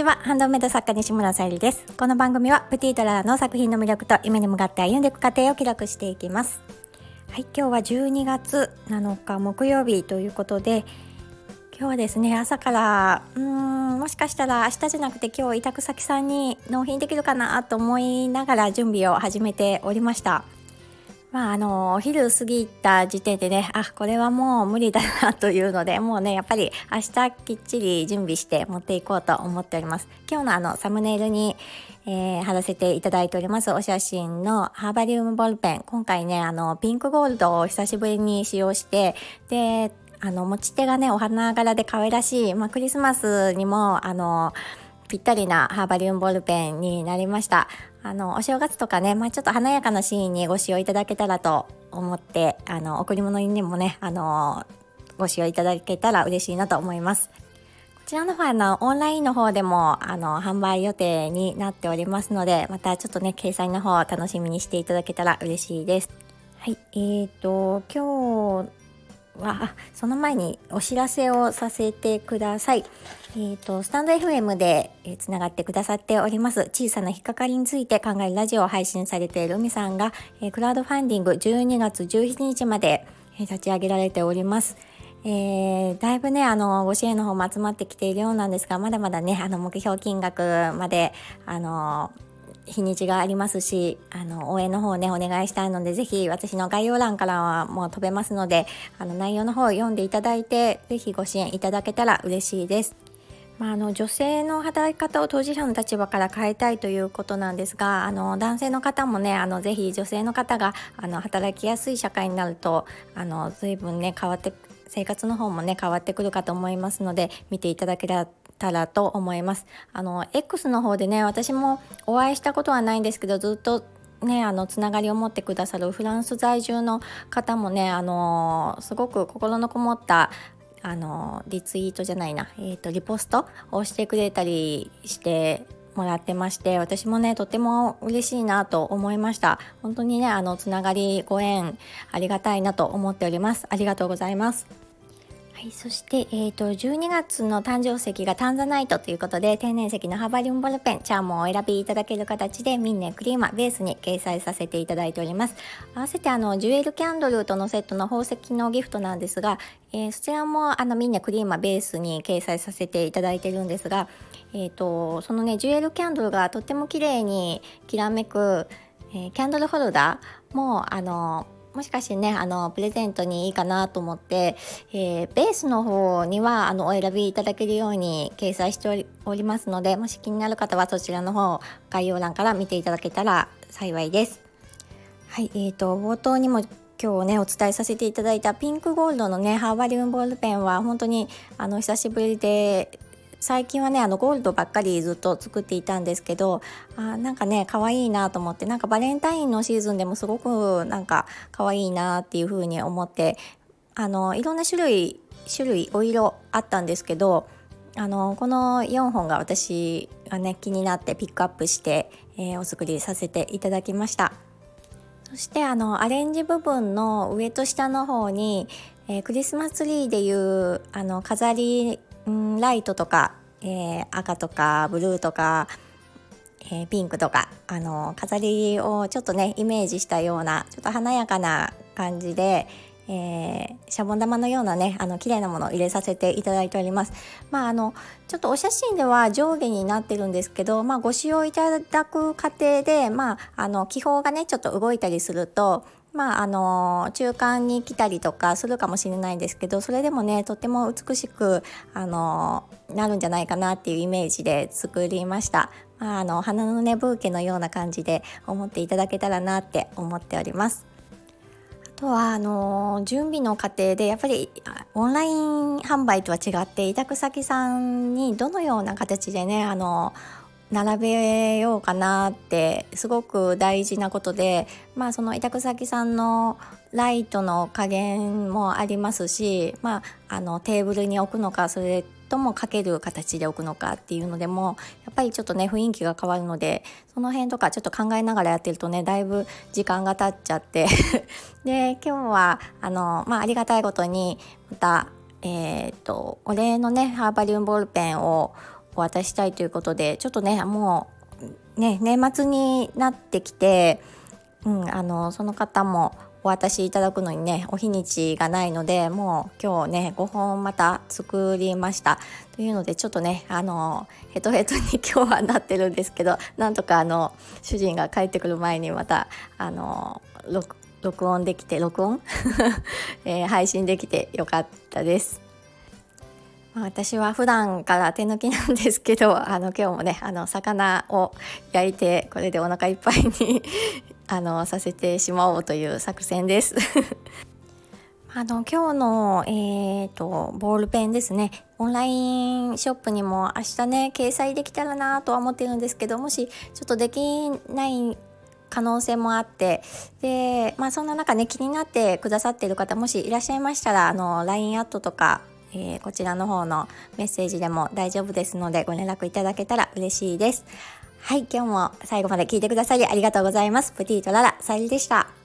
ちは。ハンドメイド作家西村さゆりです。この番組はプティートラの作品の魅力と夢に向かって歩んでいく過程を記録していきます。はい今日は12月7日木曜日ということで今日はですね朝からうーんもしかしたら明日じゃなくて今日委託先さんに納品できるかなと思いながら準備を始めておりました。まああのお昼過ぎた時点でねあこれはもう無理だなというのでもうねやっぱり明日きっちり準備して持っていこうと思っております。今日のあのサムネイルに、えー、貼らせていただいておりますお写真のハーバリウムボールペン。今回ねあのピンクゴールドを久しぶりに使用してであの持ち手がねお花柄で可愛らしい、まあ、クリスマスにもあのぴったりなハーバリウムボールペンになりました。あのお正月とかね、まあ、ちょっと華やかなシーンにご使用いただけたらと思ってあの贈り物にもねあのご使用いただけたら嬉しいなと思います。こちらの方はあのオンラインの方でもあの販売予定になっておりますのでまたちょっとね掲載の方を楽しみにしていただけたら嬉しいです。はいえーと今日はその前にお知らせをさせてください。えーと、スタンド FM でつながってくださっております小さな引っかかりについて考えるラジオを配信されている海さんが、えー、クラウドファンディング12月17日まで、えー、立ち上げられております。えー、だいぶねあのご支援の方も集まってきているようなんですがまだまだねあの目標金額まであの日にちがありますしあの応援の方ねお願いしたいのでぜひ私の概要欄からはもう飛べますのであの内容の方を読んでいただいてぜひご支援いただけたら嬉しいです。まあ、あの女性の働き方を当事者の立場から変えたいということなんですがあの男性の方もねあのぜひ女性の方があの働きやすい社会になるとあの随分ね変わって生活の方もね変わってくるかと思いますので見ていただけたらたらと思います。あの X の方でね私もお会いしたことはないんですけどずっとね、あのつながりを持ってくださるフランス在住の方もねあのすごく心のこもったあのリツイートじゃないな、えーと、リポストをしてくれたりしてもらってまして私もねとても嬉しいなと思いました。本当にねあのつながりご縁ありがたいなと思っております。ありがとうございます。はい、そして、えーと、12月の誕生石がタンザナイトということで天然石のハーバリウムボールペンチャームをお選びいただける形でミンネクリーマベースに掲載させていただいております。合わせてあのジュエルキャンドルとのセットの宝石のギフトなんですが、えー、そちらもあのミンネクリーマベースに掲載させていただいてるんですが、えーと、そのねジュエルキャンドルがとっても綺麗にきらめく、えー、キャンドルホルダーもあのもしかしてねあのプレゼントにいいかなと思って、えー、ベースの方にはあのお選びいただけるように掲載しておりますのでもし気になる方はそちらの方概要欄から見ていただけたら幸いです。はい、えーと、冒頭にも今日ねお伝えさせていただいたピンクゴールドのねハーバリウムボールペンは本当にあの久しぶりで最近はねあのゴールドばっかりずっと作っていたんですけどあなんかね可愛いいなと思ってなんかバレンタインのシーズンでもすごくなんか可愛いなっていう風に思ってあのいろんな種類種類お色あったんですけどあのこの4本が私がね気になってピックアップして、えー、お作りさせていただきました。そしてあのアレンジ部分の上と下の方に、えー、クリスマスツリーでいうあの飾りんライトとか、えー、赤とかブルーとか、えー、ピンクとかあの飾りをちょっとねイメージしたようなちょっと華やかな感じで、えー、シャボン玉のようなねあの綺麗なものを入れさせていただいております。まああのちょっとお写真では上下になってるんですけど、まあ、ご使用いただく過程で、まあ、あの気泡がねちょっと動いたりするとまああの中間に来たりとかするかもしれないんですけどそれでもねとっても美しくあのなるんじゃないかなっていうイメージで作りました。まあ、あの花のねブーケのような感じで思っていただけたらなって思っております。あとはあの準備の過程でやっぱりオンライン販売とは違って委託先さんにどのような形でねあの並べようかなってすごく大事なことでまあその委託先さんのライトの加減もありますし、まあ、あのテーブルに置くのかそれともかける形で置くのかっていうのでもやっぱりちょっとね雰囲気が変わるのでその辺とかちょっと考えながらやってるとねだいぶ時間が経っちゃって。で今日はあの、まあ、ありがたいことにまたえーと、とお礼のねハーバリウムボールペンをお渡ししたいということでちょっとねもうね年末になってきて、うん、あのその方もお渡しいただくのにねお日にちがないのでもう今日ね5本また作りましたというのでちょっとねあのヘトヘトに 今日はなってるんですけどなんとかあの主人が帰ってくる前にまたあの録音できて録音、えー、配信できてよかったです。まあ、私は普段から手抜きなんですけど あの今日もねあの魚を焼いてこれでお腹いっぱいに あのさせてしまおうという作戦です。あの今日の、えーと、ボールペンですねオンラインショップにも明日ね掲載できたらなとは思ってるんですけどもしちょっとできない可能性もあってで、まあ、そんな中ね気になってくださっている方もしいらっしゃいましたらあの LINE アットとかえー、こちらの方のメッセージでも大丈夫ですのでご連絡いただけたら嬉しいです。はい、今日も最後まで聞いてくださりありがとうございます。プティートララ、さゆりでした。